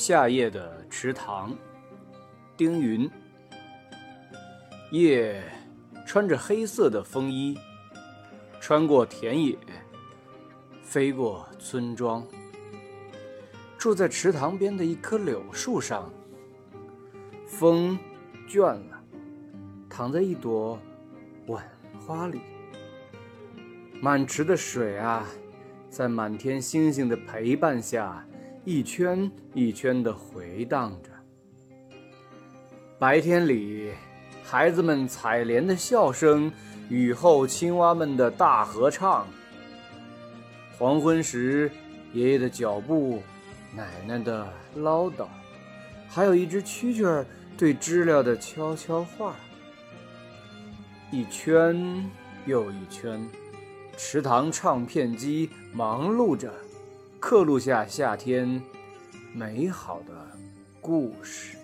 夏夜的池塘，丁云。夜穿着黑色的风衣，穿过田野，飞过村庄，住在池塘边的一棵柳树上。风倦了，躺在一朵晚花里。满池的水啊，在满天星星的陪伴下。一圈一圈地回荡着。白天里，孩子们采莲的笑声，雨后青蛙们的大合唱。黄昏时，爷爷的脚步，奶奶的唠叨，还有一只蛐蛐儿对知了的悄悄话。一圈又一圈，池塘唱片机忙碌着。刻录下夏天美好的故事。